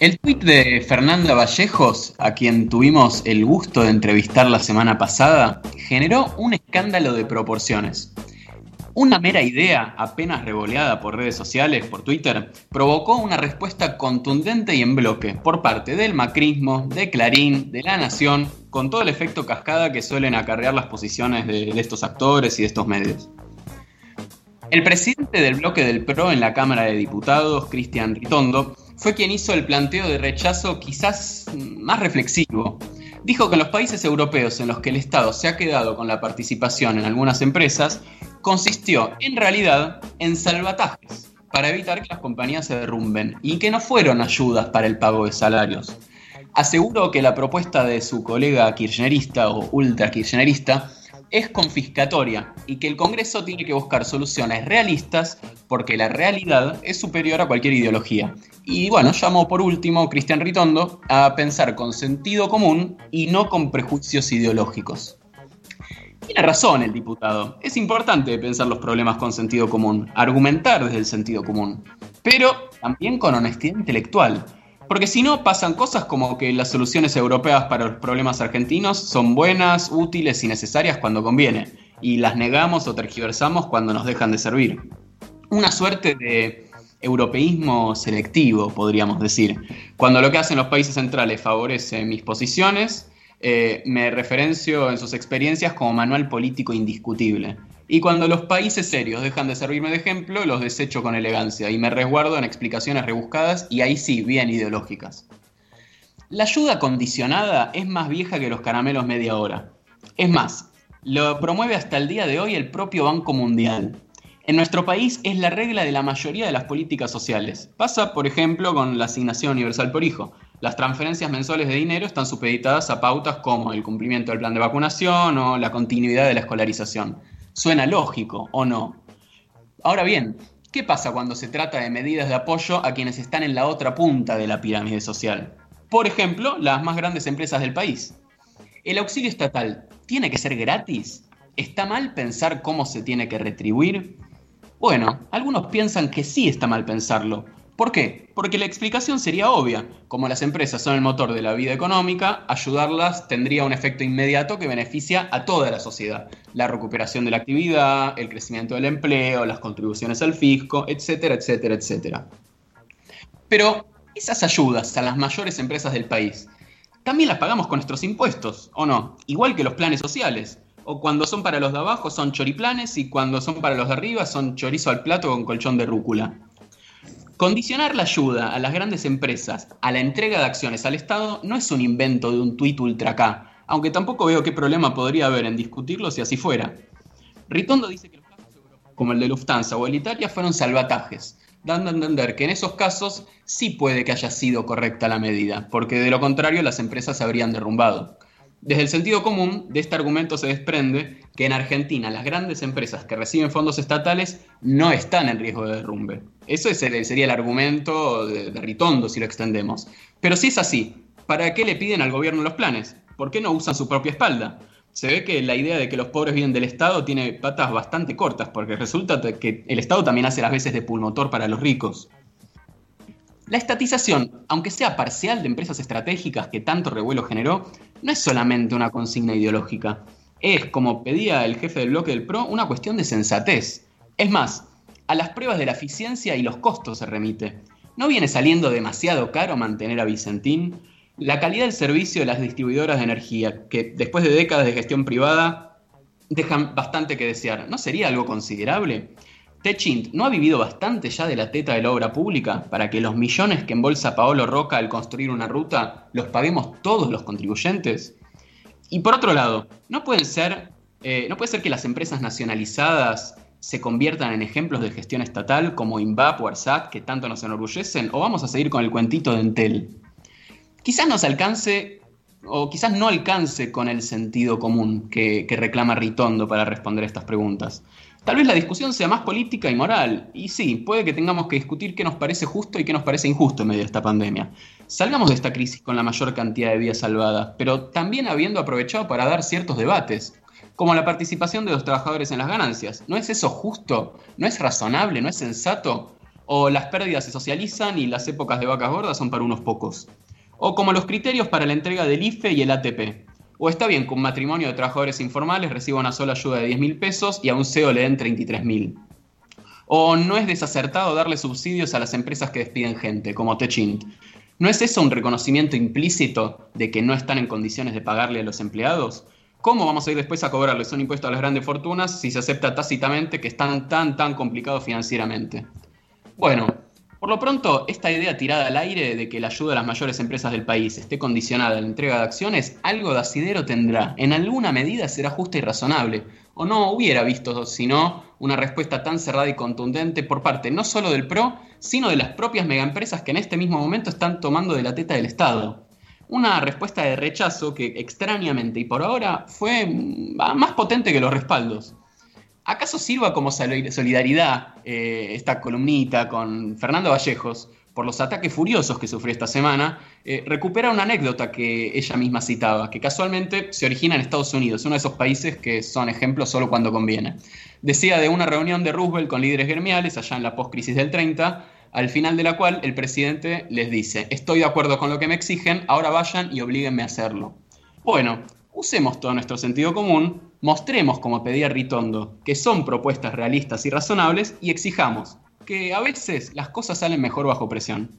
El tuit de Fernanda Vallejos, a quien tuvimos el gusto de entrevistar la semana pasada, generó un escándalo de proporciones. Una mera idea, apenas revoleada por redes sociales, por Twitter, provocó una respuesta contundente y en bloque por parte del macrismo, de Clarín, de La Nación, con todo el efecto cascada que suelen acarrear las posiciones de, estos actores y de estos medios. El presidente del bloque del PRO en la Cámara de Diputados, Cristian Ritondo, fue quien hizo el planteo de rechazo quizás más reflexivo. Dijo que en los países europeos en los que el Estado se ha quedado con la participación en algunas empresas, consistió en realidad en salvatajes para evitar que las compañías se derrumben y que no fueron ayudas para el pago de salarios. Aseguró que la propuesta de su colega kirchnerista o ultra kirchnerista es confiscatoria y que el Congreso tiene que buscar soluciones realistas porque la realidad es superior a cualquier ideología. Y bueno, llamo por último Cristian Ritondo a pensar con sentido común y no con prejuicios ideológicos. Tiene razón el diputado. Es importante pensar los problemas con sentido común, argumentar desde el sentido común, pero también con honestidad intelectual porque si no, pasan cosas como que las soluciones europeas para los problemas argentinos son buenas, útiles y necesarias cuando conviene, y las negamos o tergiversamos cuando nos dejan de servir. Una suerte de europeísmo selectivo, podríamos decir. Cuando lo que hacen los países centrales favorece mis posiciones, eh, me referencio en sus experiencias como manual político indiscutible. Y cuando los países serios dejan de servirme de ejemplo, los desecho con elegancia y me resguardo en explicaciones rebuscadas y ahí sí, bien ideológicas. La ayuda condicionada es más vieja que los caramelos media hora. Es más, lo promueve hasta el día de hoy el propio Banco Mundial. En nuestro país es la regla de la mayoría de las políticas sociales. Pasa, por ejemplo, con la asignación universal por hijo. Las transferencias mensuales de dinero están supeditadas a pautas como el cumplimiento del plan de vacunación o la continuidad de la escolarización. Suena lógico, ¿o no? Ahora bien, ¿qué pasa cuando se trata de medidas de apoyo a quienes están en la otra punta de la pirámide social? Por ejemplo, las más grandes empresas del país. ¿El auxilio estatal tiene que ser gratis? ¿Está mal pensar cómo se tiene que retribuir? Bueno, algunos piensan que sí está mal pensarlo, ¿Por qué? Porque la explicación sería obvia. Como las empresas son el motor de la vida económica, ayudarlas tendría un efecto inmediato que beneficia a toda la sociedad. La recuperación de la actividad, el crecimiento del empleo, las contribuciones al fisco, etcétera, etcétera, etcétera. Pero esas ayudas a las mayores empresas del país, también las pagamos con nuestros impuestos, ¿o no? Igual que los planes sociales. O cuando son para los de abajo son choriplanes y cuando son para los de arriba son chorizo al plato con colchón de rúcula. Condicionar la ayuda a las grandes empresas a la entrega de acciones al Estado no es un invento de un tuit ultra K, aunque tampoco veo qué problema podría haber en discutirlo si así fuera. Ritondo dice que los casos como el de Lufthansa o el Italia, fueron salvatajes, dando a entender que en esos casos sí puede que haya sido correcta la medida, porque de lo contrario las empresas se habrían derrumbado. Desde el sentido común, de este argumento se desprende que en Argentina las grandes empresas que reciben fondos estatales no están en riesgo de derrumbe. Eso sería el argumento de, Ritondo si lo extendemos. Pero si es así, ¿para qué le piden al gobierno los planes? ¿Por qué no usan su propia espalda? Se ve que la idea de que los pobres vienen del Estado tiene patas bastante cortas, porque resulta que el Estado también hace las veces de pulmotor para los ricos. La estatización, aunque sea parcial de empresas estratégicas que tanto revuelo generó, no es solamente una consigna ideológica. Es, como pedía el jefe del bloque del PRO, una cuestión de sensatez. Es más, a las pruebas de la eficiencia y los costos se remite. ¿No viene saliendo demasiado caro mantener a Vicentín? La calidad del servicio de las distribuidoras de energía, que después de décadas de gestión privada dejan bastante que desear, ¿no sería algo considerable? Techint no ha vivido bastante ya de la teta de la obra pública para que los millones que embolsa Paolo Roca al construir una ruta los paguemos todos los contribuyentes. Y por otro lado, no pueden ser, eh, no puede ser que las empresas nacionalizadas se conviertan en ejemplos de gestión estatal como INVAP o ARSAT que tanto nos enorgullecen, o vamos a seguir con el cuentito de Entel. Quizás nos alcance, o quizás no alcance con el sentido común que, que reclama Ritondo para responder estas preguntas. Tal vez la discusión sea más política y moral, y sí, puede que tengamos que discutir qué nos parece justo y qué nos parece injusto en medio de esta pandemia. Salgamos de esta crisis con la mayor cantidad de vidas salvadas, pero también habiendo aprovechado para dar ciertos debates, como la participación de los trabajadores en las ganancias. ¿No es eso justo? ¿No es razonable? ¿No es sensato? ¿O las pérdidas se socializan y las épocas de vacas gordas son para unos pocos? ¿O como los criterios para la entrega del IFE y el ATP? O está bien que un matrimonio de trabajadores informales reciba una sola ayuda de 10 mil pesos y a un CEO le den 33 mil. O no es desacertado darle subsidios a las empresas que despiden gente, como Techint. ¿No es eso un reconocimiento implícito de que no están en condiciones de pagarle a los empleados? ¿Cómo vamos a ir después a cobrarles un impuesto a las grandes fortunas si se acepta tácitamente que están tan, tan complicados financieramente? Bueno, por lo pronto, esta idea tirada al aire de que la ayuda a las mayores empresas del país esté condicionada a la entrega de acciones, algo de asidero tendrá. En alguna medida será justa y razonable. O no hubiera visto, sino una respuesta tan cerrada y contundente por parte no solo del PRO, sino de las propias megaempresas que en este mismo momento están tomando de la teta del Estado. Una respuesta de rechazo que extrañamente y por ahora fue mm, más potente que los respaldos. ¿Acaso sirva como solidaridad eh, esta columnita con Fernando Vallejos por los ataques furiosos que sufrió esta semana? Eh, recupera una anécdota que ella misma citaba, que casualmente se origina en Estados Unidos, uno de esos países que son ejemplos solo cuando conviene. Decía de una reunión de Roosevelt con líderes gremiales allá en la post-crisis del 30, al final de la cual el presidente les dice, estoy de acuerdo con lo que me exigen, ahora vayan y oblíguenme a hacerlo. Bueno, usemos todo nuestro sentido común Mostremos, como pedía Ritondo, que son propuestas realistas y razonables y exijamos que a veces las cosas salen mejor bajo presión.